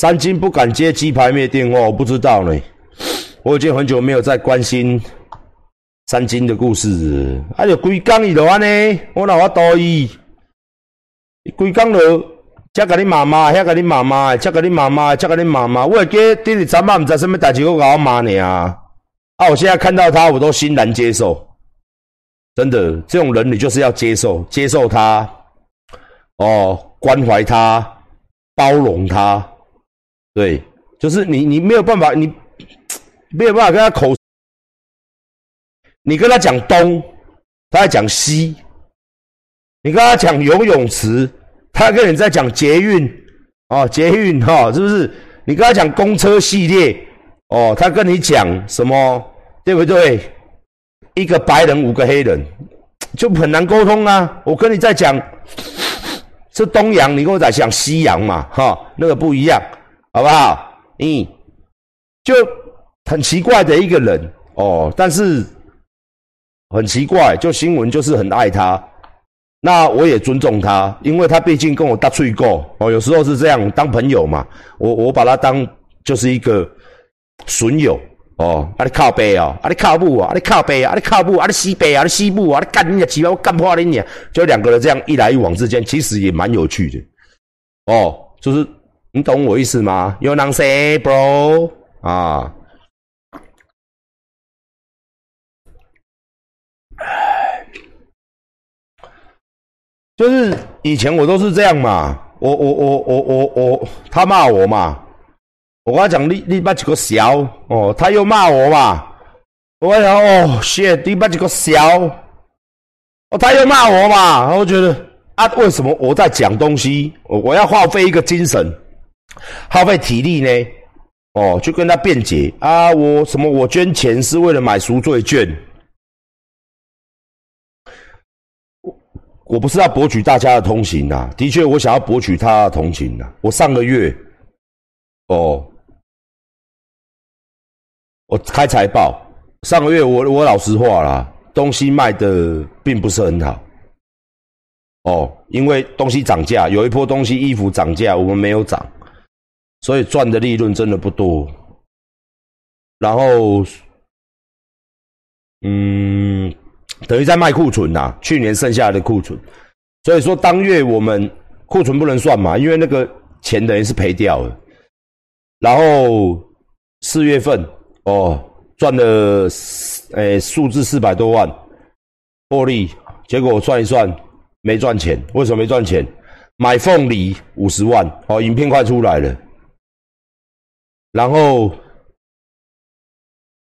三金不敢接鸡排妹电话，我不知道呢。我已经很久没有在关心三金的故事。啊，就规工伊就安尼，我哪我多伊？规工就遮甲你妈妈，遐甲你妈妈，遮甲你妈妈，遮甲你妈妈。我会记第二昨晚毋知什么代志，我甲我妈尔。啊，我现在看到他，我都欣然接受。真的，这种人你就是要接受，接受他，哦，关怀他，包容他。对，就是你，你没有办法，你没有办法跟他口，你跟他讲东，他在讲西；你跟他讲游泳池，他跟你在讲捷运，哦，捷运哈，是不是？你跟他讲公车系列，哦，他跟你讲什么？对不对？一个白人，五个黑人，就很难沟通啊！我跟你在讲是东洋，你跟我在讲西洋嘛，哈，那个不一样，好不好？嗯，就很奇怪的一个人。哦，但是很奇怪，就新闻就是很爱他，那我也尊重他，因为他毕竟跟我搭翠过。哦，有时候是这样当朋友嘛，我我把他当就是一个损友。哦，啊你靠背哦，啊你靠步啊，啊你靠背啊，啊你靠母。啊，你西背啊，你西部啊，你干你的鸡巴，我干破你你，就两个人这样一来一往之间，其实也蛮有趣的。哦，就是你懂我意思吗？You n o say, bro？啊，就是以前我都是这样嘛，我我我我我我，他骂我嘛。我跟他讲，你你把几个小哦，他又骂我嘛。我讲哦，shit，你把几个小哦，他又骂我嘛。我觉得啊，为什么我在讲东西，我我要耗费一个精神，耗费体力呢？哦，就跟他辩解啊，我什么我捐钱是为了买赎罪券，我我不是要博取大家的同情呐。的确，我想要博取他的同情呐。我上个月哦。我开财报，上个月我我老实话啦，东西卖的并不是很好，哦，因为东西涨价，有一波东西衣服涨价，我们没有涨，所以赚的利润真的不多。然后，嗯，等于在卖库存呐，去年剩下的库存，所以说当月我们库存不能算嘛，因为那个钱等于是赔掉了。然后四月份。哦，赚了诶数字四百多万获利，结果我算一算没赚钱。为什么没赚钱？买凤梨五十万，哦，影片快出来了。然后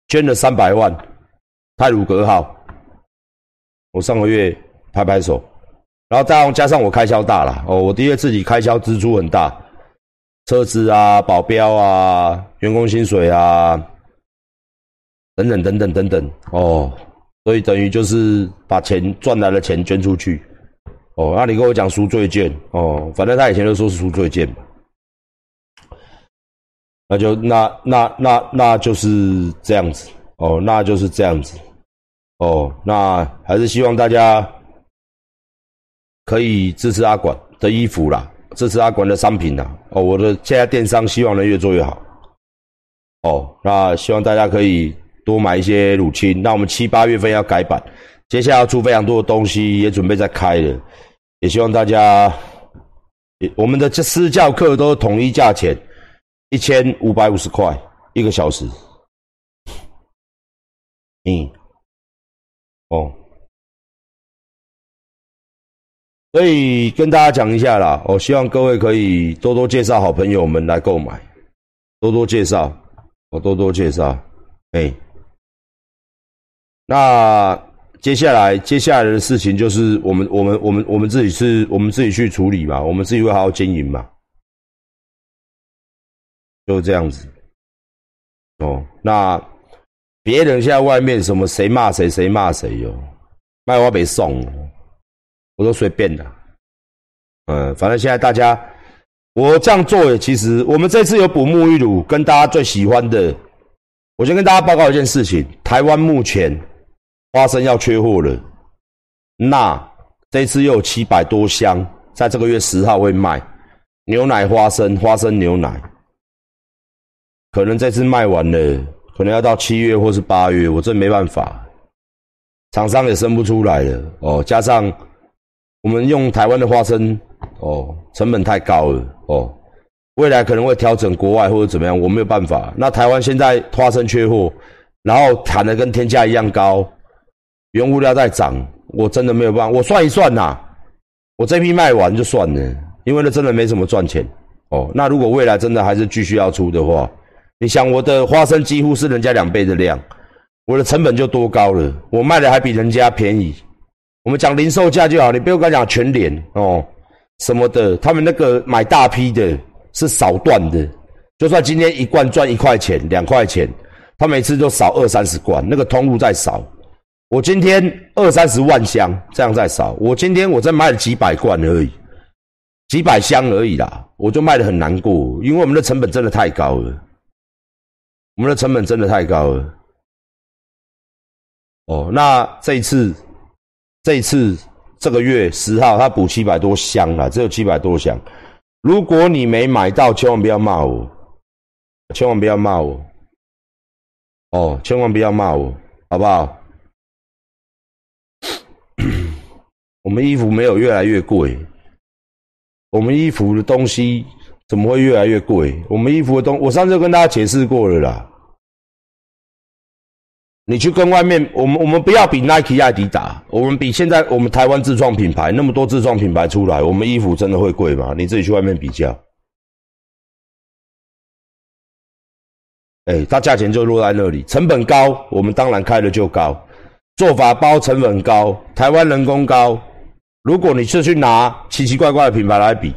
捐了三百万泰鲁格号，我上个月拍拍手，然后再加上我开销大了，哦，我的确自己开销支出很大，车子啊、保镖啊、员工薪水啊。等等等等等等。哦，所以等于就是把钱赚来的钱捐出去。哦。那你跟我讲赎罪券。哦，反正他以前都说是赎罪券嘛，那就那那那那就是这样子哦，那就是这样子哦。那还是希望大家可以支持阿管的衣服啦，支持阿管的商品啦。哦，我的现在电商希望能越做越好哦。那希望大家可以。多买一些乳清，那我们七八月份要改版，接下来要出非常多的东西，也准备在开了，也希望大家，我们的这私教课都统一价钱，一千五百五十块一个小时，嗯，哦，所以跟大家讲一下啦，我希望各位可以多多介绍好朋友们来购买，多多介绍，我多多介绍，哎。那接下来接下来的事情就是我们我们我们我们自己是我们自己去处理嘛，我们自己会好好经营嘛，就这样子。哦，那别人现在外面什么谁骂谁谁骂谁哟，卖我没送，我都随便的。嗯，反正现在大家我这样做也，其实我们这次有补沐浴乳，跟大家最喜欢的，我先跟大家报告一件事情，台湾目前。花生要缺货了，那这次又有七百多箱，在这个月十号会卖牛奶花生，花生牛奶可能这次卖完了，可能要到七月或是八月，我真没办法，厂商也生不出来了哦。加上我们用台湾的花生哦，成本太高了哦。未来可能会调整国外或者怎么样，我没有办法。那台湾现在花生缺货，然后谈的跟天价一样高，原物料在涨，我真的没有办法。我算一算呐，我这批卖完就算了，因为那真的没什么赚钱哦。那如果未来真的还是继续要出的话，你想我的花生几乎是人家两倍的量，我的成本就多高了，我卖的还比人家便宜。我们讲零售价就好，你不要跟我讲全脸哦什么的，他们那个买大批的。是少断的，就算今天一罐赚一块钱、两块钱，他每次都少二三十罐，那个通路在少。我今天二三十万箱这样在少，我今天我在卖了几百罐而已，几百箱而已啦，我就卖的很难过，因为我们的成本真的太高了，我们的成本真的太高了。哦，那这一次，这一次这个月十号他补七百多箱了，只有七百多箱。如果你没买到，千万不要骂我，千万不要骂我，哦，千万不要骂我，好不好？我们衣服没有越来越贵，我们衣服的东西怎么会越来越贵？我们衣服的东，我上次跟大家解释过了啦。你去跟外面，我们我们不要比 Nike、艾迪达，我们比现在我们台湾自创品牌那么多自创品牌出来，我们衣服真的会贵吗？你自己去外面比较，哎，它价钱就落在那里，成本高，我们当然开的就高，做法包成本高，台湾人工高，如果你是去拿奇奇怪怪的品牌来比，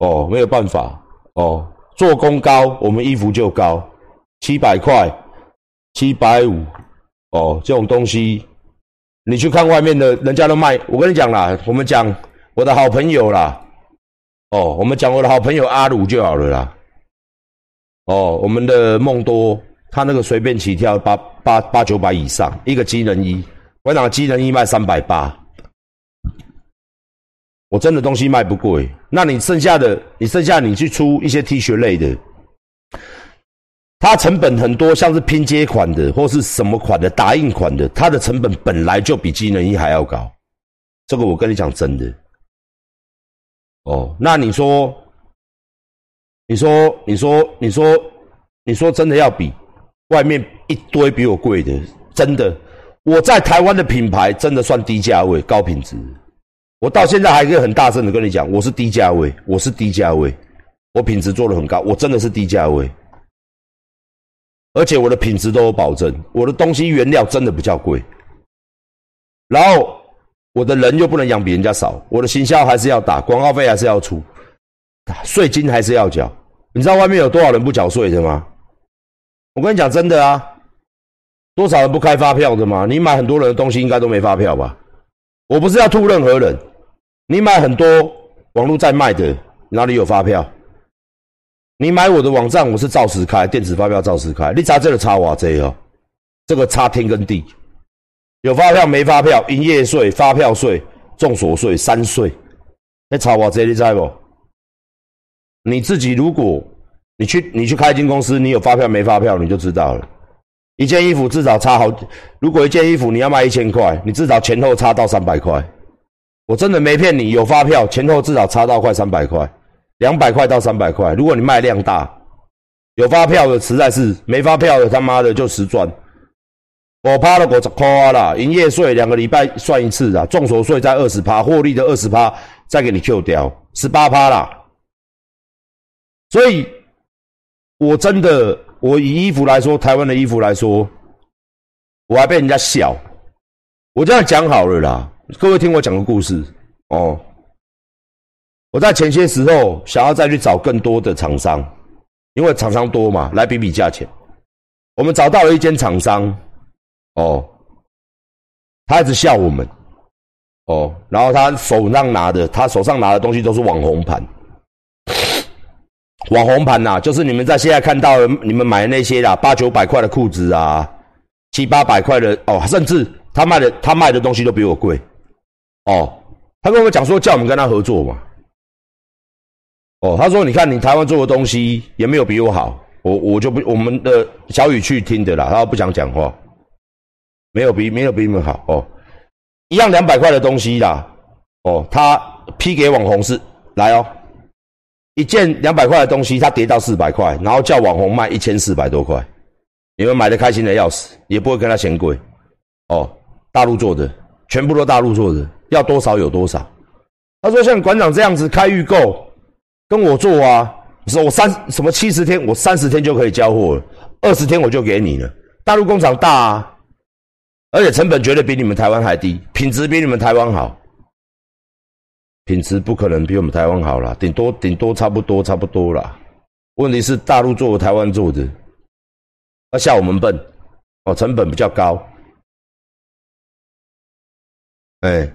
哦，没有办法，哦，做工高，我们衣服就高，七百块。七百五，哦，这种东西，你去看外面的，人家都卖。我跟你讲啦，我们讲我的好朋友啦，哦，我们讲我的好朋友阿鲁就好了啦。哦，我们的梦多，他那个随便起跳八八八九百以上，一个机能衣，我讲机能衣卖三百八，我真的东西卖不贵。那你剩下的，你剩下你去出一些 T 恤类的。它成本很多，像是拼接款的或是什么款的打印款的，它的成本本来就比机能衣还要高。这个我跟你讲真的。哦，那你说，你说，你说，你说，你说真的要比外面一堆比我贵的，真的，我在台湾的品牌真的算低价位、高品质。我到现在还可以很大声的跟你讲，我是低价位，我是低价位，我品质做的很高，我真的是低价位。而且我的品质都有保证，我的东西原料真的比较贵，然后我的人又不能养比人家少，我的行销还是要打，广告费还是要出，税金还是要缴。你知道外面有多少人不缴税的吗？我跟你讲真的啊，多少人不开发票的吗？你买很多人的东西应该都没发票吧？我不是要吐任何人，你买很多网络在卖的哪里有发票？你买我的网站，我是照实开，电子发票照实开。你查这个查哇这哦，这个差天跟地，有发票没发票，营业税、发票税、重所税、三税，那差哇这你知不？你自己如果你去你去开一间公司，你有发票没发票，你就知道了。一件衣服至少差好，如果一件衣服你要卖一千块，你至少前后差到三百块。我真的没骗你，有发票前后至少差到快三百块。两百块到三百块，如果你卖量大，有发票的实在是没发票的他妈的就实赚。我趴了我夸啦，营业税两个礼拜算一次啊，重所税在二十趴，获利的二十趴再给你 Q 掉，十八趴啦。所以，我真的，我以衣服来说，台湾的衣服来说，我还被人家笑。我这样讲好了啦，各位听我讲个故事哦。我在前些时候想要再去找更多的厂商，因为厂商多嘛，来比比价钱。我们找到了一间厂商，哦，他一直笑我们，哦，然后他手上拿的，他手上拿的东西都是网红盘，网红盘呐，就是你们在现在看到的，你们买的那些啦，八九百块的裤子啊，七八百块的哦，甚至他卖的他卖的东西都比我贵，哦，他跟我讲说叫我们跟他合作嘛。哦，他说：“你看，你台湾做的东西也没有比我好，我我就不我们的小雨去听的啦，他不想讲话，没有比没有比你们好哦，一样两百块的东西啦，哦，他批给网红是来哦，一件两百块的东西，他跌到四百块，然后叫网红卖一千四百多块，你们买的开心的要死，也不会跟他嫌贵，哦，大陆做的，全部都大陆做的，要多少有多少。他说像馆长这样子开预购，跟我做啊。说我三什么七十天，我三十天就可以交货了，二十天我就给你了。大陆工厂大啊，而且成本绝对比你们台湾还低，品质比你们台湾好。品质不可能比我们台湾好啦，顶多顶多差不多差不多啦。问题是大陆做台湾做的，要吓我们笨哦，成本比较高。哎，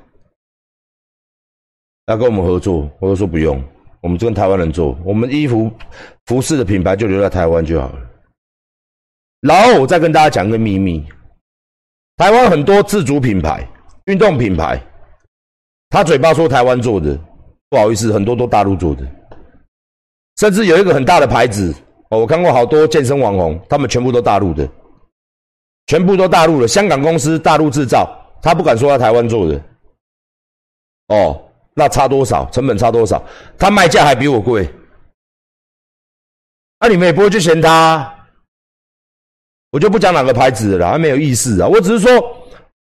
要跟我们合作，我都说不用。我们就跟台湾人做，我们衣服、服饰的品牌就留在台湾就好了。然后我再跟大家讲个秘密：台湾很多自主品牌、运动品牌，他嘴巴说台湾做的，不好意思，很多都大陆做的。甚至有一个很大的牌子哦，我看过好多健身网红，他们全部都大陆的，全部都大陆的。香港公司大陆制造，他不敢说他台湾做的。哦。那差多少？成本差多少？他卖价还比我贵，那你们也不会去嫌他。我就不讲哪个牌子了，还没有意思啊。我只是说，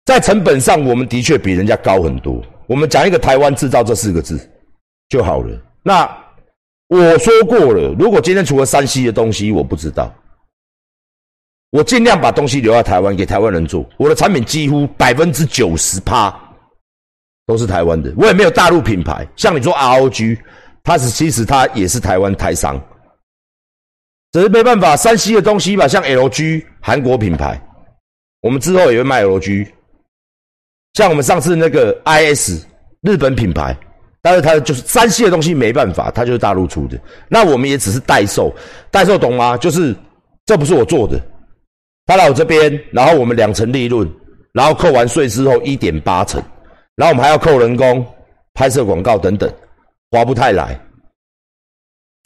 在成本上，我们的确比人家高很多。我们讲一个台湾制造这四个字就好了。那我说过了，如果今天除了山西的东西我不知道，我尽量把东西留在台湾，给台湾人做。我的产品几乎百分之九十趴。都是台湾的，我也没有大陆品牌。像你说 ROG，它是其实它也是台湾台商，只是没办法，山西的东西吧，像 LG 韩国品牌，我们之后也会卖 LG。像我们上次那个 IS 日本品牌，但是它就是山西的东西没办法，它就是大陆出的。那我们也只是代售，代售懂吗？就是这不是我做的，他来我这边，然后我们两成利润，然后扣完税之后一点八成。然后我们还要扣人工、拍摄广告等等，划不太来。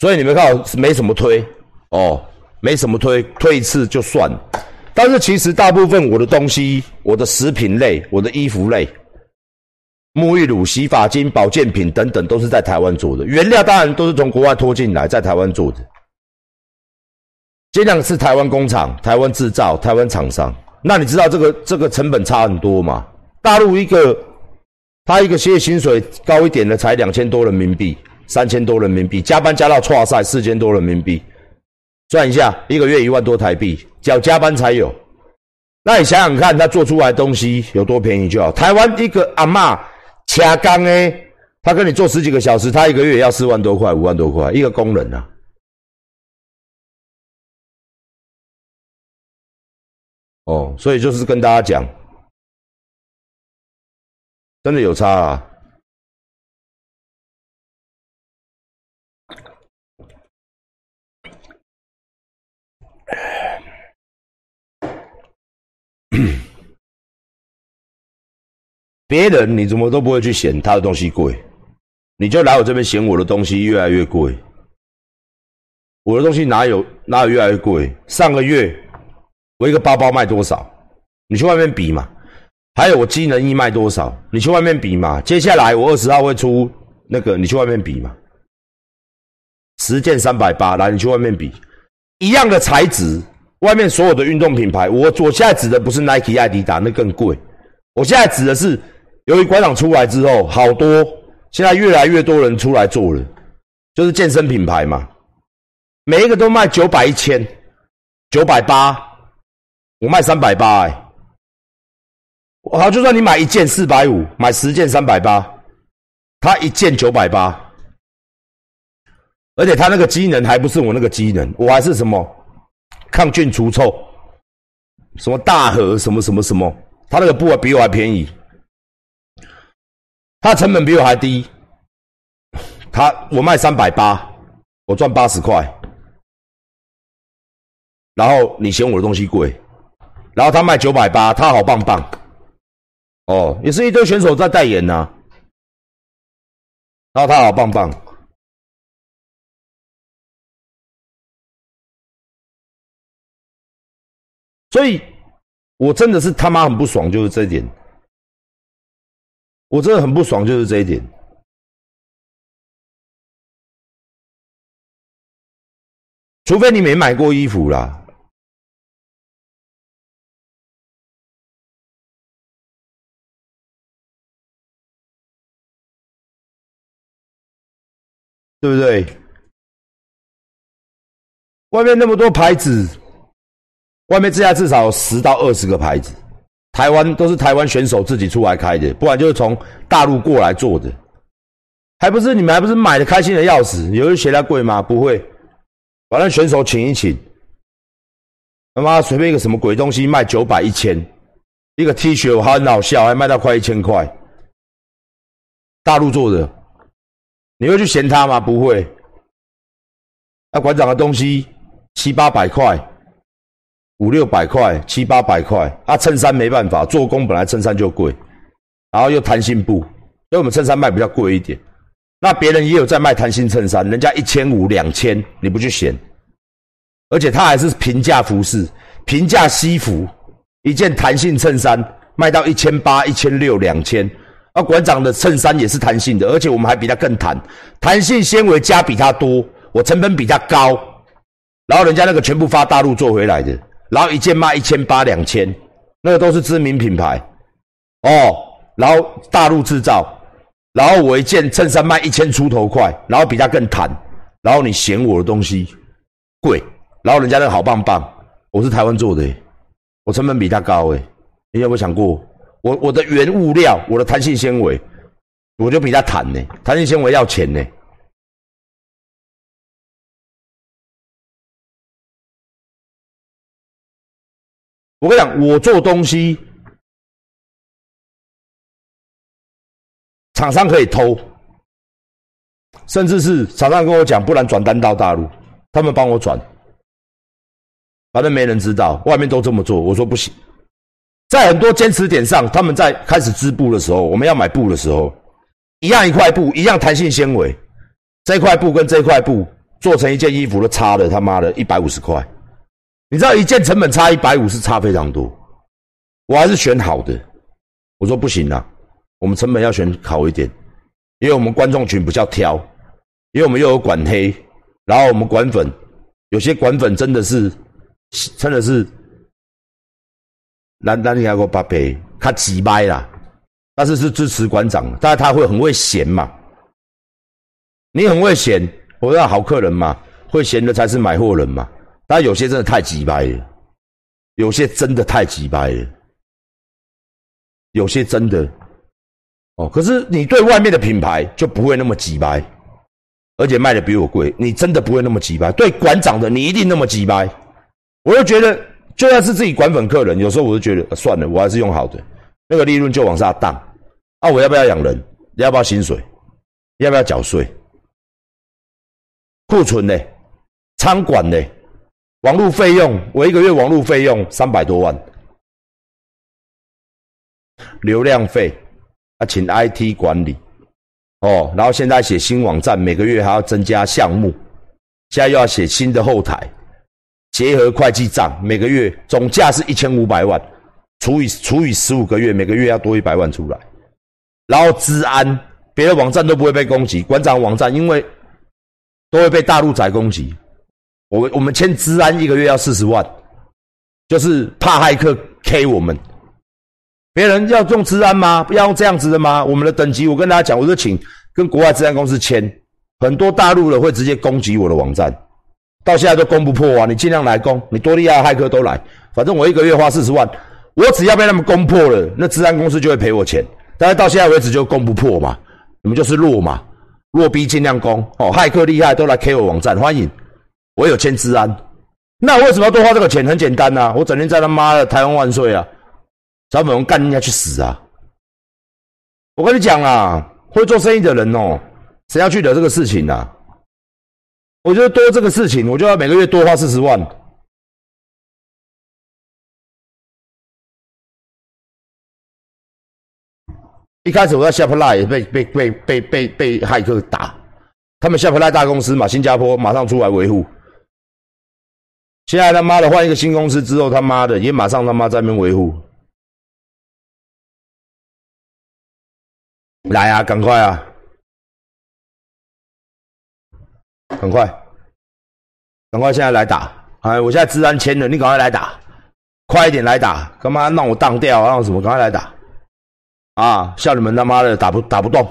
所以你们看，没什么推哦，没什么推，推一次就算。但是其实大部分我的东西，我的食品类、我的衣服类、沐浴乳、洗发精、保健品等等，都是在台湾做的。原料当然都是从国外拖进来，在台湾做的。尽量是台湾工厂、台湾制造、台湾厂商。那你知道这个这个成本差很多吗？大陆一个。他一个月薪水高一点的才两千多人民币，三千多人民币，加班加到错赛四千多人民币，算一下，一个月一万多台币，要加班才有。那你想想看，他做出来东西有多便宜就好。台湾一个阿嬷掐钢诶，他跟你做十几个小时，他一个月要四万多块、五万多块，一个工人啊。哦，所以就是跟大家讲。真的有差啊！别人你怎么都不会去嫌他的东西贵，你就来我这边嫌我的东西越来越贵。我的东西哪有哪有越来越贵？上个月我一个包包卖多少？你去外面比嘛。还有我机能衣卖多少？你去外面比嘛。接下来我二十号会出那个，你去外面比嘛。十件三百八，来你去外面比，一样的材质，外面所有的运动品牌，我我现在指的不是 Nike、艾迪达，那更贵。我现在指的是，由于馆长出来之后，好多现在越来越多人出来做了，就是健身品牌嘛，每一个都卖九百一千，九百八，我卖三百八哎。好，就算你买一件四百五，买十件三百八，它一件九百八，而且它那个机能还不是我那个机能，我还是什么抗菌除臭，什么大盒什么什么什么，它那个布比我还便宜，它的成本比我还低，它我卖三百八，我赚八十块，然后你嫌我的东西贵，然后他卖九百八，他好棒棒。哦，也是一堆选手在代言呐，然后他好棒棒。所以，我真的是他妈很不爽，就是这一点。我真的很不爽，就是这一点。除非你没买过衣服啦，对不对？外面那么多牌子，外面这家至少有十到二十个牌子，台湾都是台湾选手自己出来开的，不然就是从大陆过来做的，还不是你们还不是买的开心的要死？有人嫌它贵吗？不会。反正选手请一请，他妈随便一个什么鬼东西卖九百一千，一个 T 恤还很好笑，还卖到快一千块。大陆做的，你会去嫌他吗？不会。那馆长的东西七八百块，五六百块，七八百块。啊，衬衫没办法，做工本来衬衫就贵，然后又弹性布，所以我们衬衫卖比较贵一点。那别人也有在卖弹性衬衫，人家一千五、两千，你不去嫌，而且他还是平价服饰、平价西服，一件弹性衬衫卖到一千八、一千六、两千。而馆长的衬衫也是弹性的，而且我们还比他更弹，弹性纤维加比他多，我成本比他高，然后人家那个全部发大陆做回来的，然后一件卖一千八、两千，那个都是知名品牌哦，然后大陆制造。然后我一件衬衫卖一千出头块，然后比他更弹，然后你嫌我的东西贵，然后人家那个好棒棒，我是台湾做的，我成本比他高诶，你有没有想过，我我的原物料，我的弹性纤维，我就比他弹呢，弹性纤维要钱呢。我跟你讲，我做东西。厂商可以偷，甚至是厂商跟我讲，不然转单到大陆，他们帮我转，反正没人知道，外面都这么做。我说不行，在很多坚持点上，他们在开始织布的时候，我们要买布的时候，一样一块布，一样弹性纤维，这块布跟这块布做成一件衣服都差了他妈的一百五十块，你知道一件成本差一百五是差非常多，我还是选好的，我说不行啊。我们成本要选好一点，因为我们观众群比较挑，因为我们又有管黑，然后我们管粉，有些管粉真的是，真的是，难难听个八倍，他急掰啦，但是是支持馆长，但是他会很会闲嘛，你很会闲，我要好客人嘛，会闲的才是买货人嘛，但有些真的太急掰了，有些真的太急掰了，有些真的。哦，可是你对外面的品牌就不会那么急掰，而且卖的比我贵，你真的不会那么急掰。对馆长的，你一定那么急掰。我就觉得，就算是自己管粉客人，有时候我就觉得算了，我还是用好的，那个利润就往下荡。啊，我要不要养人？要不要薪水？要不要缴税？库存呢？仓管呢？网络费用？我一个月网络费用三百多万，流量费。啊，请 IT 管理哦，然后现在写新网站，每个月还要增加项目，现在又要写新的后台，结合会计账，每个月总价是一千五百万，除以除以十五个月，每个月要多一百万出来。然后治安，别的网站都不会被攻击，馆长网站因为都会被大陆仔攻击，我我们签治安一个月要四十万，就是怕骇客 K 我们。别人要用治安吗？要用这样子的吗？我们的等级，我跟大家讲，我就请跟国外治安公司签。很多大陆的会直接攻击我的网站，到现在都攻不破啊！你尽量来攻，你多厉害的骇客都来。反正我一个月花四十万，我只要被他们攻破了，那治安公司就会赔我钱。但是到现在为止就攻不破嘛，你们就是弱嘛，弱逼尽量攻哦。骇客厉害都来 K 我网站，欢迎我有签治安。那为什么要多花这个钱？很简单呐，我整天在他妈的台湾万岁啊！找美容干人家去死啊！我跟你讲啊，会做生意的人哦，谁要去惹这个事情呢？我觉得多这个事情，我就要每个月多花四十万。一开始我在 Shopify 被被被被被被骇客打，他们 Shopify 大公司嘛，新加坡马上出来维护。现在他妈的换一个新公司之后，他妈的也马上他妈在那边维护。来啊，赶快啊，赶快，赶快现在来打！哎，我现在治安签了，你赶快来打，快一点来打！干嘛让我当掉？让我什么？赶快来打！啊，像你们他妈的打不打不动。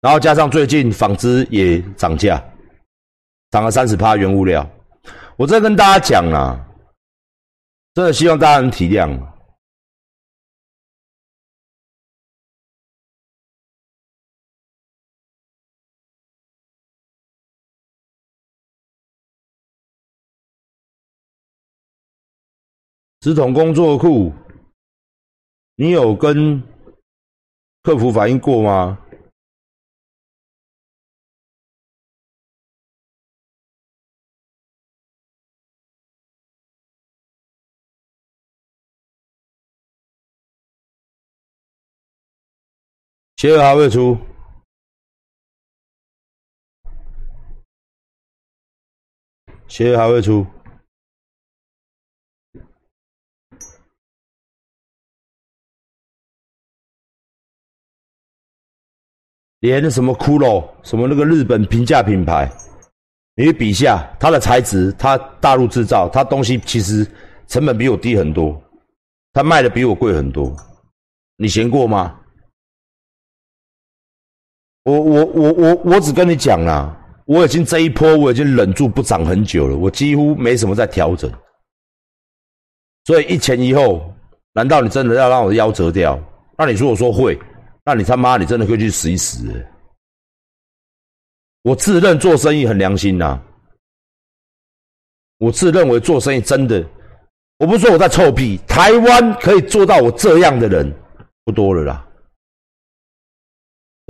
然后加上最近纺织也涨价，涨了三十趴，原物料。我在跟大家讲啊，真的希望大家能体谅。直筒工作库，你有跟客服反映过吗？鞋还会出，鞋还会出，连什么骷髅，什么那个日本平价品牌，你比下它的材质，它大陆制造，它东西其实成本比我低很多，它卖的比我贵很多，你嫌过吗？我我我我我只跟你讲啦，我已经这一波我已经忍住不涨很久了，我几乎没什么在调整，所以一前一后，难道你真的要让我的腰折掉？那你如果说会，那你他妈你真的可以去死一死。我自认做生意很良心呐，我自认为做生意真的，我不是说我在臭屁，台湾可以做到我这样的人不多了啦。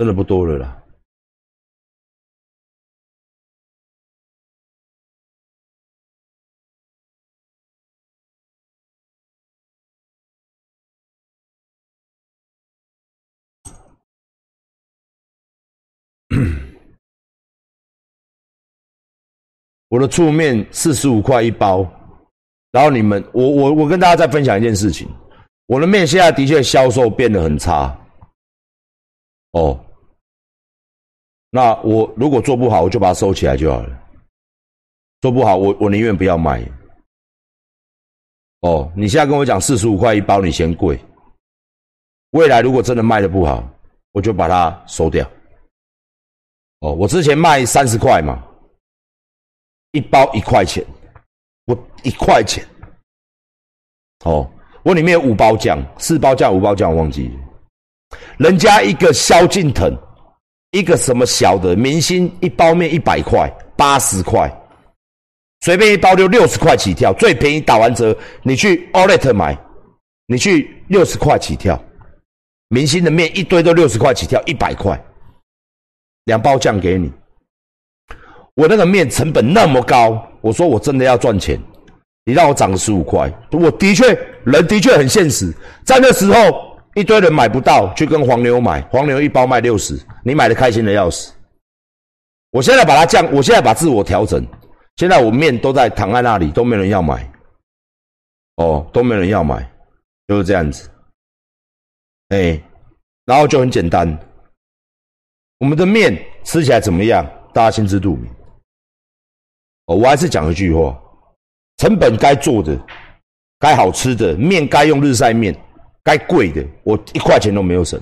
真的不多了啦。我的醋面四十五块一包，然后你们，我我我跟大家再分享一件事情，我的面现在的确销售变得很差，哦。那我如果做不好，我就把它收起来就好了。做不好，我我宁愿不要卖。哦，你现在跟我讲四十五块一包，你嫌贵。未来如果真的卖的不好，我就把它收掉。哦，我之前卖三十块嘛，一包一块钱，我一块钱。哦，我里面有五包酱，四包酱，五包酱，我忘记。人家一个萧敬腾。一个什么小的明星一包面一百块八十块，随便一包就六十块起跳，最便宜打完折，你去 Outlet 买，你去六十块起跳，明星的面一堆都六十块起跳，一百块，两包酱给你。我那个面成本那么高，我说我真的要赚钱，你让我涨个十五块，我的确人的确很现实，在那时候。一堆人买不到，去跟黄牛买，黄牛一包卖六十，你买的开心的要死。我现在把它降，我现在把自我调整，现在我面都在躺在那里，都没人要买，哦，都没人要买，就是这样子。哎，然后就很简单，我们的面吃起来怎么样？大家心知肚明。哦，我还是讲一句话，成本该做的，该好吃的面该用日晒面。该贵的，我一块钱都没有省；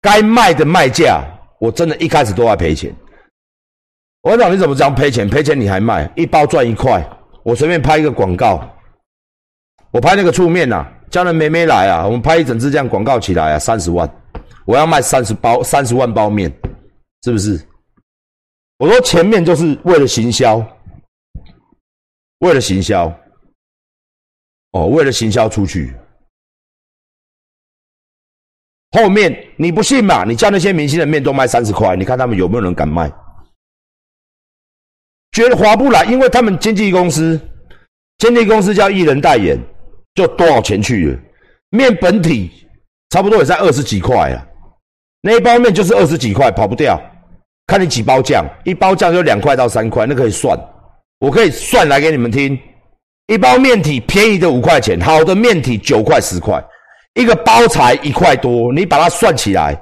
该卖的卖价，我真的一开始都在赔钱。我讲你怎么这样赔钱？赔钱你还卖？一包赚一块，我随便拍一个广告，我拍那个醋面呐，叫人妹妹来啊，我们拍一整支这样广告起来啊，三十万，我要卖三十包，三十万包面，是不是？我说前面就是为了行销，为了行销，哦，为了行销出去。后面你不信嘛？你叫那些明星的面都卖三十块，你看他们有没有人敢卖？觉得划不来，因为他们经纪公司，经纪公司叫艺人代言，就多少钱去了？面本体差不多也在二十几块啊。那一包面就是二十几块，跑不掉。看你几包酱，一包酱就两块到三块，那可以算。我可以算来给你们听。一包面体便宜的五块钱，好的面体九块十块，一个包材一块多，你把它算起来，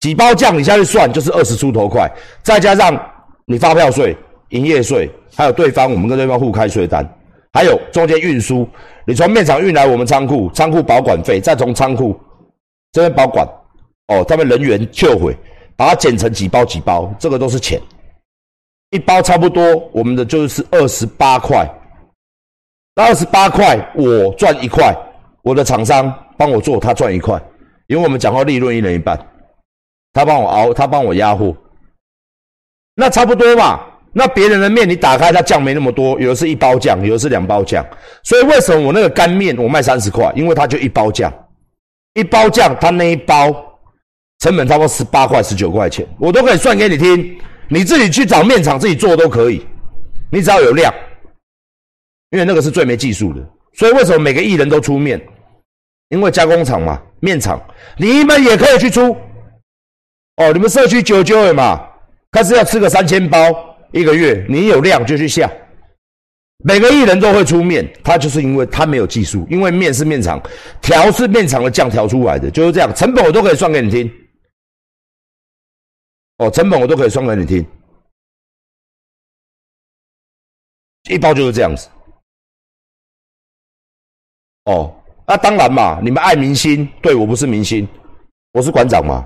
几包酱你下去算就是二十出头块，再加上你发票税、营业税，还有对方我们跟对方互开税单，还有中间运输，你从面厂运来我们仓库，仓库保管费，再从仓库这边保管，哦，他们人员救回，把它剪成几包几包，这个都是钱，一包差不多我们的就是二十八块。那二十八块，我赚一块，我的厂商帮我做，他赚一块，因为我们讲话利润一人一半，他帮我熬，他帮我压货，那差不多嘛。那别人的面你打开，它酱没那么多，有的是一包酱，有的是两包酱，所以为什么我那个干面我卖三十块？因为它就一包酱，一包酱它那一包成本差不多十八块、十九块钱，我都可以算给你听，你自己去找面厂自己做都可以，你只要有量。因为那个是最没技术的，所以为什么每个艺人都出面？因为加工厂嘛，面厂，你们也可以去出。哦，你们社区九九嘛，开始要吃个三千包一个月，你有量就去下。每个艺人都会出面，他就是因为他没有技术，因为面是面厂调是面厂的酱调出来的，就是这样，成本我都可以算给你听。哦，成本我都可以算给你听，一包就是这样子。哦，那当然嘛，你们爱明星，对我不是明星，我是馆长嘛，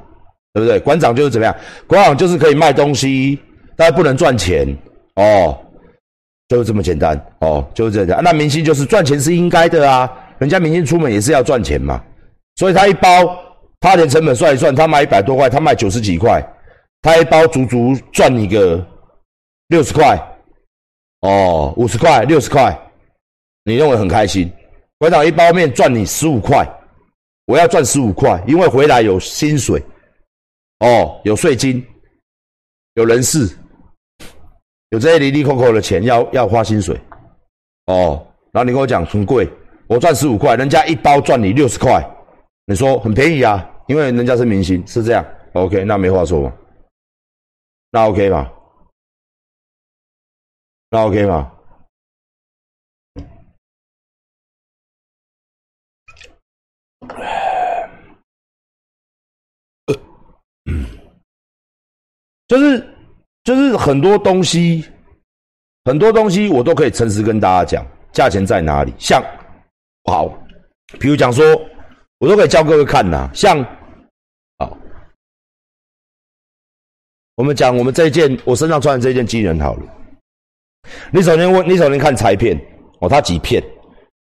对不对？馆长就是怎么样？馆长就是可以卖东西，但不能赚钱哦，就是这么简单哦，就是这样。那明星就是赚钱是应该的啊，人家明星出门也是要赚钱嘛，所以他一包，他连成本算一算，他卖一百多块，他卖九十几块，他一包足足赚你个六十块，哦，五十块，六十块，你认为很开心？馆长一包面赚你十五块，我要赚十五块，因为回来有薪水，哦，有税金，有人事，有这些零零扣扣的钱要要花薪水，哦，然后你跟我讲很贵，我赚十五块，人家一包赚你六十块，你说很便宜啊？因为人家是明星，是这样，OK，那没话说嘛，那 OK 吗？那 OK 吗？就是就是很多东西，很多东西我都可以诚实跟大家讲，价钱在哪里。像好，比如讲说，我都可以教各位看呐。像好，我们讲我们这件我身上穿的这件机人好了。你首先问，你首先看裁片哦，它几片，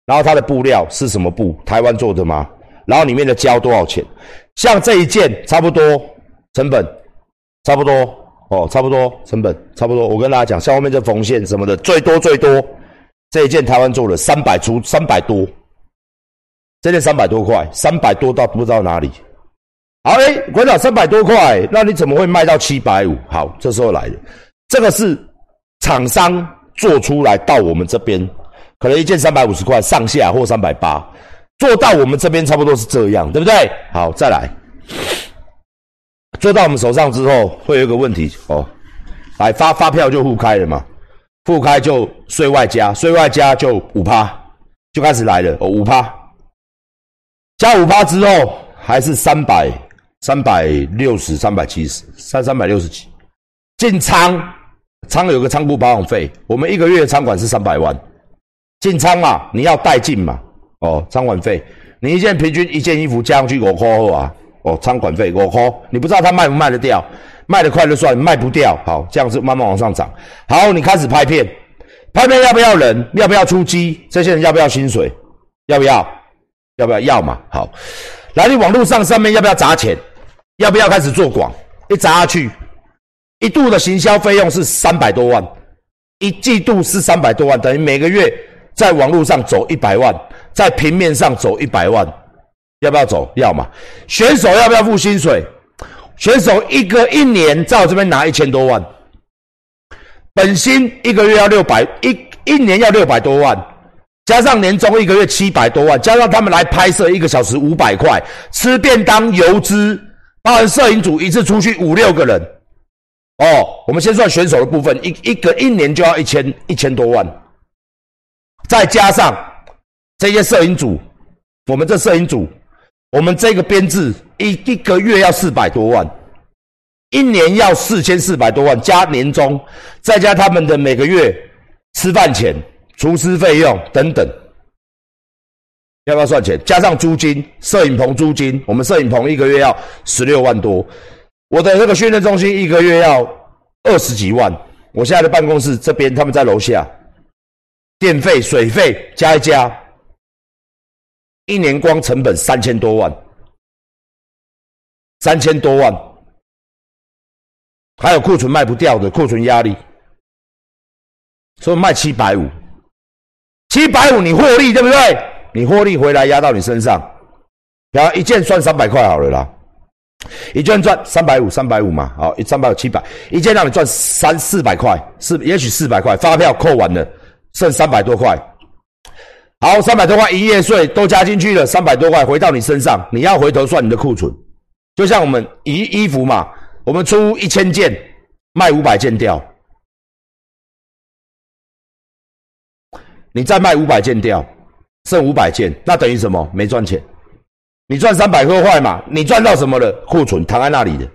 然后它的布料是什么布？台湾做的吗？然后里面的胶多少钱？像这一件差不多成本差不多。哦，差不多成本差不多。我跟大家讲，像后面这缝线什么的，最多最多这一件台湾做的三百出三百多，这件三百多块，三百多到不知道哪里。好诶，馆长三百多块，那你怎么会卖到七百五？好，这时候来的，这个是厂商做出来到我们这边，可能一件三百五十块上下或三百八，做到我们这边差不多是这样，对不对？好，再来。追到我们手上之后，会有一个问题哦，来发发票就互开了嘛，互开就税外加，税外加就五趴，就开始来了哦，五趴，加五趴之后还是三百三百六十三百七十三三百六十几，进仓仓有个仓库保养费，我们一个月仓管是三百万，进仓嘛，你要带进嘛，哦，仓管费，你一件平均一件衣服加上去五块后啊。哦，仓管费我扣，你不知道他卖不卖得掉，卖得快就算，卖不掉，好，这样子慢慢往上涨。好，你开始拍片，拍片要不要人？要不要出机？这些人要不要薪水？要不要？要不要？要嘛。好，来你网络上上面要不要砸钱？要不要开始做广？一砸下去，一度的行销费用是三百多万，一季度是三百多万，等于每个月在网络上走一百万，在平面上走一百万。要不要走？要嘛。选手要不要付薪水？选手一个一年在我这边拿一千多万，本薪一个月要六百，一一年要六百多万。加上年终一个月七百多万，加上他们来拍摄一个小时五百块，吃便当油资，包含摄影组一次出去五六个人。哦，我们先算选手的部分，一一个一年就要一千一千多万，再加上这些摄影组，我们这摄影组，我们这个编制一一个月要四百多万，一年要四千四百多万，加年终，再加他们的每个月吃饭钱。厨师费用等等，要不要算钱？加上租金、摄影棚租金，我们摄影棚一个月要十六万多。我的那个训练中心一个月要二十几万。我现在的办公室这边，他们在楼下，电费、水费加一加，一年光成本三千多万，三千多万，还有库存卖不掉的库存压力，所以卖七百五。七百五，你获利对不对？你获利回来压到你身上，然后一件算三百块好了啦，一件赚三百五，三百五嘛，好，一三百五七百，一件让你赚三四百块，是也许四百块，发票扣完了，剩三百多块，好，三百多块营业税都加进去了，三百多块回到你身上，你要回头算你的库存，就像我们衣衣服嘛，我们出一千件，卖五百件掉。你再卖五百件掉，剩五百件，那等于什么？没赚钱。你赚三百多块嘛？你赚到什么了？库存躺在那里的。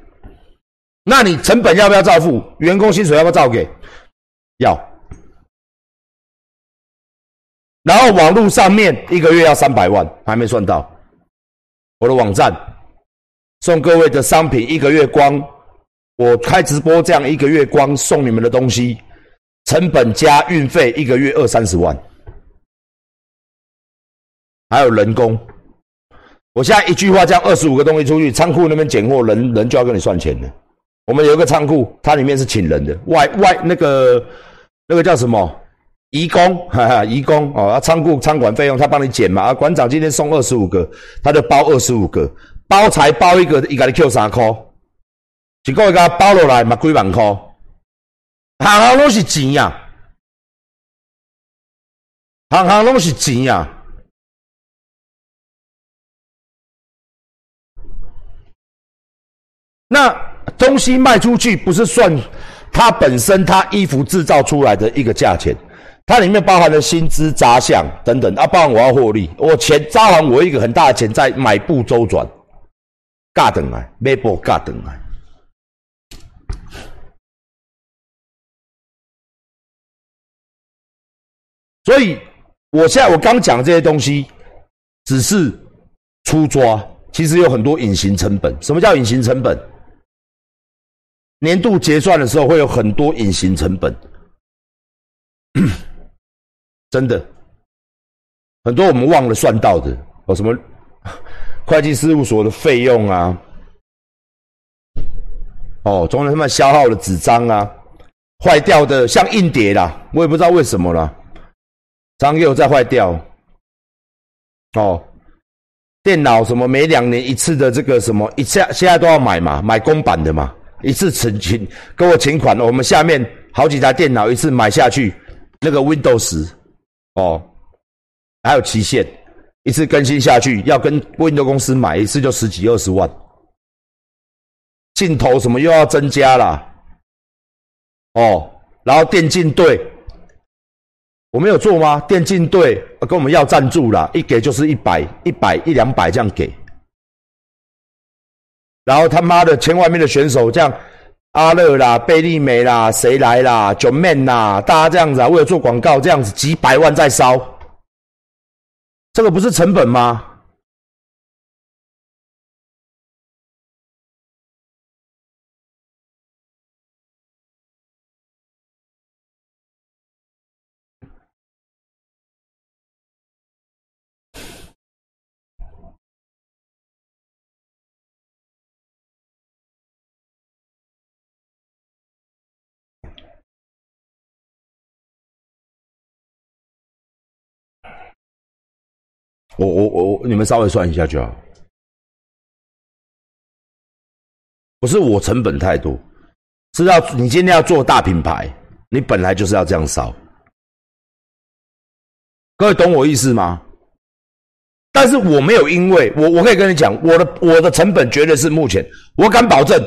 那你成本要不要照付？员工薪水要不要照给？要。然后网络上面一个月要三百万，还没算到。我的网站送各位的商品，一个月光我开直播这样一个月光送你们的东西。成本加运费，一个月二三十万，还有人工。我现在一句话，这样二十五个东西出去，仓库那边拣货，人人就要跟你算钱了。我们有一个仓库，它里面是请人的，外外那个那个叫什么？移工，哈哈，移工哦。啊，仓库仓管费用他帮你减嘛。啊，馆长今天送二十五个，他就包二十五个，包材包一个，一个你 Q 三块，一个一个包落来嘛，几万块。行行拢是钱呀，行行拢是钱呀。那东西卖出去不是算它本身它衣服制造出来的一个价钱，它里面包含了薪资、杂项等等啊，包含我要获利，我钱扎完我一个很大的钱在买布周转，尬等来，买布尬等来。所以，我现在我刚讲这些东西，只是初抓，其实有很多隐形成本。什么叫隐形成本？年度结算的时候会有很多隐形成本，真的，很多我们忘了算到的，有什么 会计事务所的费用啊，哦，总有他们消耗的纸张啊，坏掉的像硬碟啦，我也不知道为什么啦。张又在坏掉，哦，电脑什么每两年一次的这个什么一下现在都要买嘛，买公版的嘛，一次存钱给我请款，我们下面好几台电脑一次买下去，那个 Windows 哦，还有期限，一次更新下去要跟 Windows 公司买一次就十几二十万，镜头什么又要增加了，哦，然后电竞队。我没有做吗？电竞队跟我们要赞助啦，一给就是一百、一百、一两百这样给。然后他妈的，签外面的选手，这样阿乐啦、贝利美啦、谁来啦、九 man 啦，大家这样子啊，为了做广告，这样子几百万在烧，这个不是成本吗？我我我我，你们稍微算一下就好。不是我成本太多，是要你今天要做大品牌，你本来就是要这样烧。各位懂我意思吗？但是我没有因为我我可以跟你讲，我的我的成本绝对是目前我敢保证，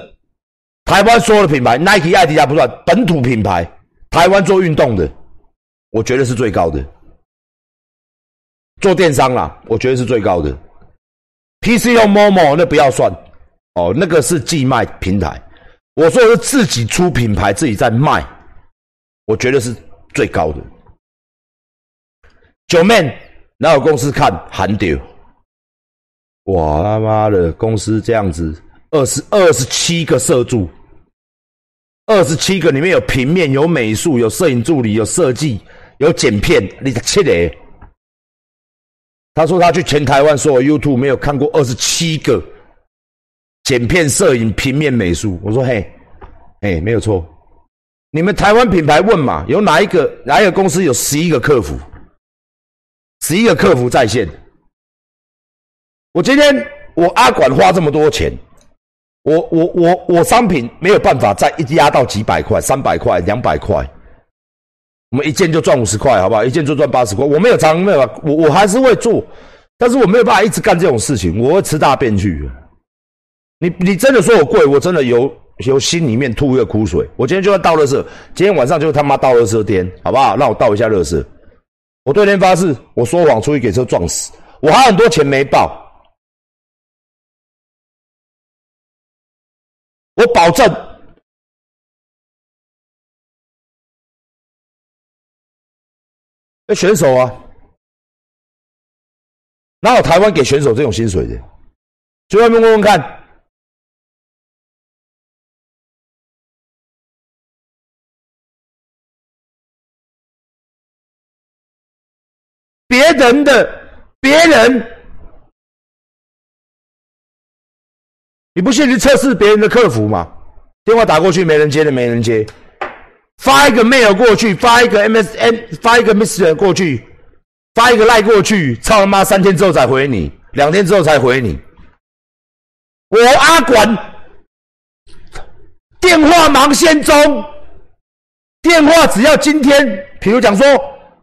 台湾所有的品牌，Nike、艾迪达不算本土品牌，台湾做运动的，我觉得是最高的。做电商啦，我觉得是最高的。PC 用 Momo 那不要算哦，那个是寄卖平台。我说的是自己出品牌，自己在卖，我觉得是最高的。九 man 哪有公司看喊丢？哇他妈的，公司这样子，二十二十七个社助，二十七个里面有平面、有美术、有摄影助理、有设计、有剪片，你切嘞？他说他去全台湾所有 YouTube 没有看过二十七个剪片、摄影、平面、美术。我说嘿，哎，没有错。你们台湾品牌问嘛，有哪一个哪一个公司有十一个客服？十一个客服在线。我今天我阿管花这么多钱，我我我我商品没有办法再一压到几百块、三百块、两百块。我们一件就赚五十块，好不好？一件就赚八十块。我没有常没有，我我还是会做，但是我没有办法一直干这种事情，我会吃大便去。你你真的说我贵，我真的由由心里面吐一个苦水。我今天就要倒热色，今天晚上就他妈倒热色天，好不好？让我倒一下热色。我对天发誓，我说谎出去给车撞死。我还很多钱没报，我保证。那选手啊，哪有台湾给选手这种薪水的？去外面问问看。别人的，别人，你不信你测试别人的客服嘛？电话打过去没人接的，没人接。发一个 mail 过去，发一个 MSN，发一个 message 过去，发一个赖过去，操他妈三天之后才回你，两天之后才回你。我阿管电话忙先中，电话只要今天，比如讲说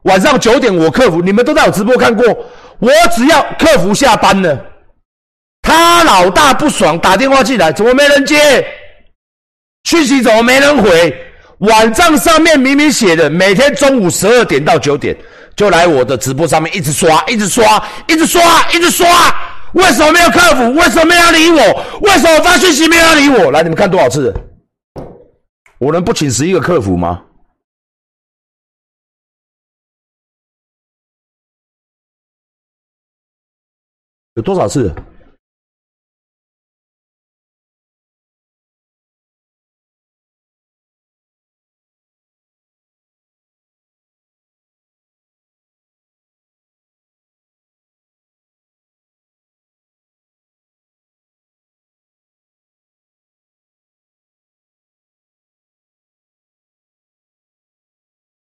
晚上九点我客服，你们都在我直播看过，我只要客服下班了，他老大不爽打电话进来，怎么没人接？讯息怎么没人回？网站上面明明写的，每天中午十二点到九点就来我的直播上面一直刷，一直刷，一直刷，一直刷。为什么没有客服？为什么没有理我？为什么发讯息没有理我？来，你们看多少次？我能不请十一个客服吗？有多少次？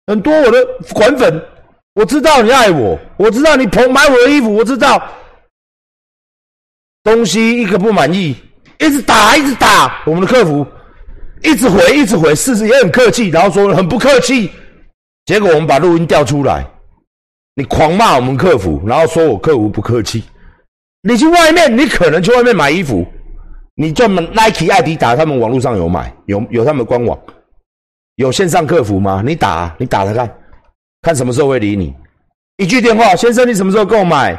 很多我的管粉，我知道你爱我，我知道你捧买我的衣服，我知道东西一个不满意，一直打一直打，我们的客服一直回一直回，事实也很客气，然后说很不客气，结果我们把录音调出来，你狂骂我们客服，然后说我客服不客气，你去外面，你可能去外面买衣服，你专门 Nike、艾迪达，他们网络上有买，有有他们官网。有线上客服吗？你打，你打他看，看什么时候会理你。一句电话，先生，你什么时候购买？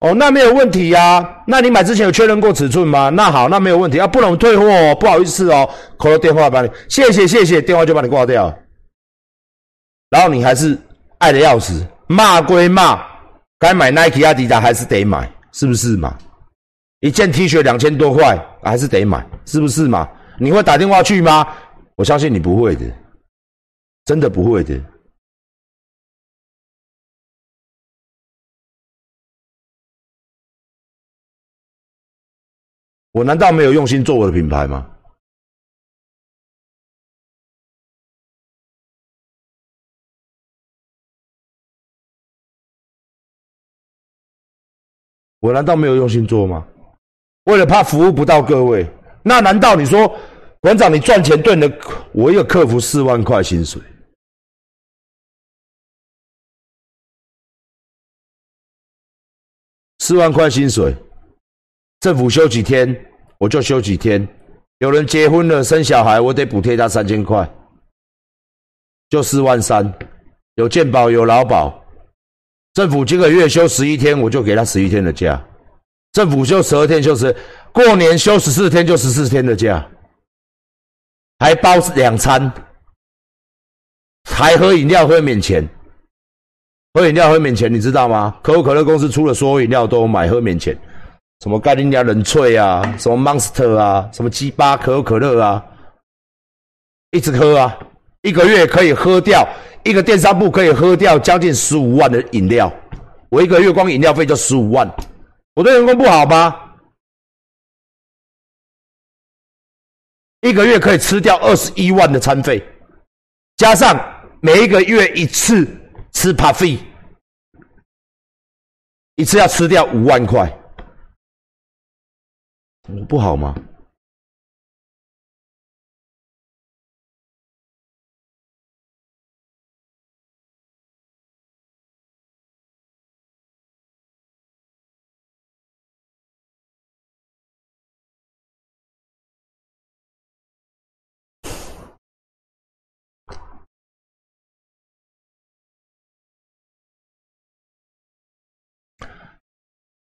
哦，那没有问题呀。那你买之前有确认过尺寸吗？那好，那没有问题啊，不能退货哦，不好意思哦。扣了电话把你，谢谢谢谢，电话就把你挂掉。然后你还是爱的要死，骂归骂，该买 Nike、阿迪达还是得买，是不是嘛？一件 T 恤两千多块，还是得买，是不是嘛？你会打电话去吗？我相信你不会的。真的不会的，我难道没有用心做我的品牌吗？我难道没有用心做吗？为了怕服务不到各位，那难道你说馆长你赚钱对你的我一个客服四万块薪水？四万块薪水，政府休几天我就休几天。有人结婚了生小孩，我得补贴他三千块，就四万三。有健保有劳保，政府这个月休十一天，我就给他十一天的假。政府休十二天，休十过年休十四天，就十四天的假，还包两餐，还喝饮料喝免钱。喝饮料喝免钱，你知道吗？可口可乐公司出了所有饮料都买喝免钱，什么盖丁加冷萃啊，什么 Monster 啊，什么鸡巴可口可乐啊，一直喝啊，一个月可以喝掉一个电商部可以喝掉将近十五万的饮料，我一个月光饮料费就十五万，我对员工不好吗？一个月可以吃掉二十一万的餐费，加上每一个月一次。吃 p a f 一次要吃掉五万块，不好吗？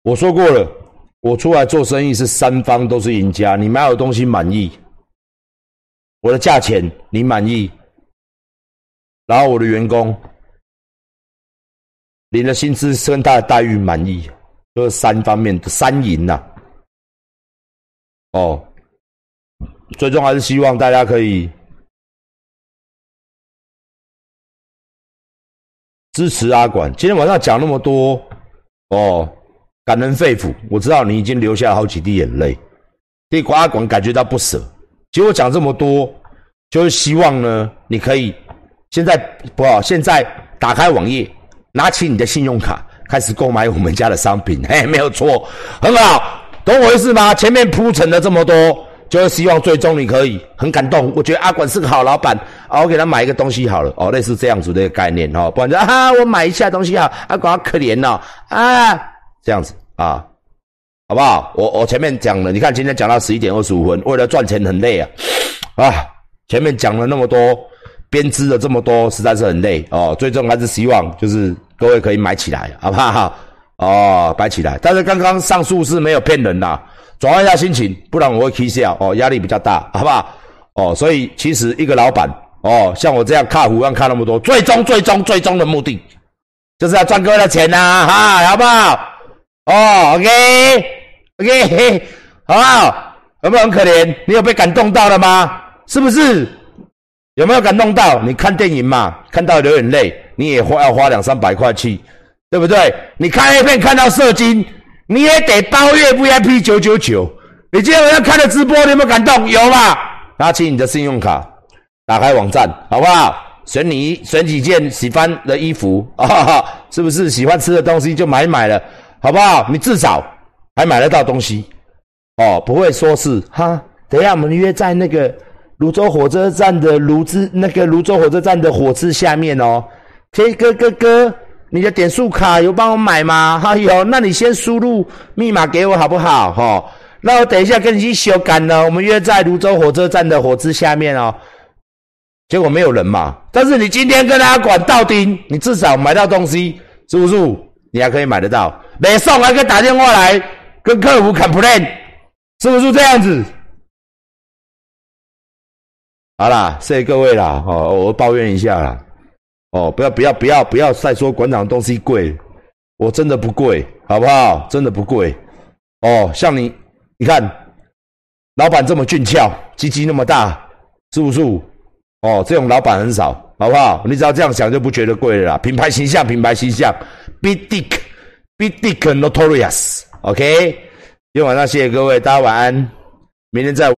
我说过了，我出来做生意是三方都是赢家。你买我东西满意，我的价钱你满意，然后我的员工领的薪资跟他的待遇满意，这三方面的三赢呐。哦，最终还是希望大家可以支持阿管。今天晚上讲那么多，哦。感人肺腑，我知道你已经流下好几滴眼泪，对阿管感觉到不舍。结果讲这么多，就是希望呢，你可以现在不好，现在打开网页，拿起你的信用卡，开始购买我们家的商品。嘿，没有错，很好，懂我意思吗？前面铺陈了这么多，就是希望最终你可以很感动。我觉得阿管是个好老板，啊，我给他买一个东西好了，哦，类似这样子的概念哦，不然就啊，我买一下东西啊，阿管好可怜哦，啊。这样子啊，好不好？我我前面讲了，你看今天讲到十一点二十五分，为了赚钱很累啊，啊，前面讲了那么多，编织了这么多，实在是很累哦。最终还是希望就是各位可以买起来，好不好？哦，买起来。但是刚刚上述是没有骗人的，转换一下心情，不然我会气笑哦，压力比较大，好不好？哦，所以其实一个老板哦，像我这样看胡乱看那么多，最终最终最终的目的就是要赚各位的钱呐，哈，好不好？哦，OK，OK，好不好？有没有很可怜？你有被感动到了吗？是不是？有没有感动到？你看电影嘛，看到流眼泪，你也花要花两三百块去，对不对？你看 A 片看到射精，你也得包月 VIP 九九九。你今天晚上看了直播，你有没有感动？有吧？拿起你的信用卡，打开网站，好不好？选你选几件喜欢的衣服啊？是不是喜欢吃的东西就买买了？好不好？你至少还买得到东西哦，不会说是哈。等一下，我们约在那个泸州火车站的泸之那个泸州火车站的火车下面哦。K 哥哥哥，你的点数卡有帮我买吗？哈有，那你先输入密码给我好不好？哈，那我等一下跟你去修改呢。我们约在泸州火车站的火车下面哦。结果没有人嘛，但是你今天跟他管到底，你至少买到东西，是不是？你还可以买得到。没送还可以打电话来跟客服 complain，是不是这样子？好啦，谢谢各位啦，哦，我抱怨一下啦，哦，不要不要不要不要再说馆长东西贵，我真的不贵，好不好？真的不贵，哦，像你，你看，老板这么俊俏，鸡鸡那么大，是不是？哦，这种老板很少，好不好？你只要这样想就不觉得贵了啦。品牌形象，品牌形象，big dick。Big Dick Notorious，OK，今天晚上谢谢各位，大家晚安，明天再。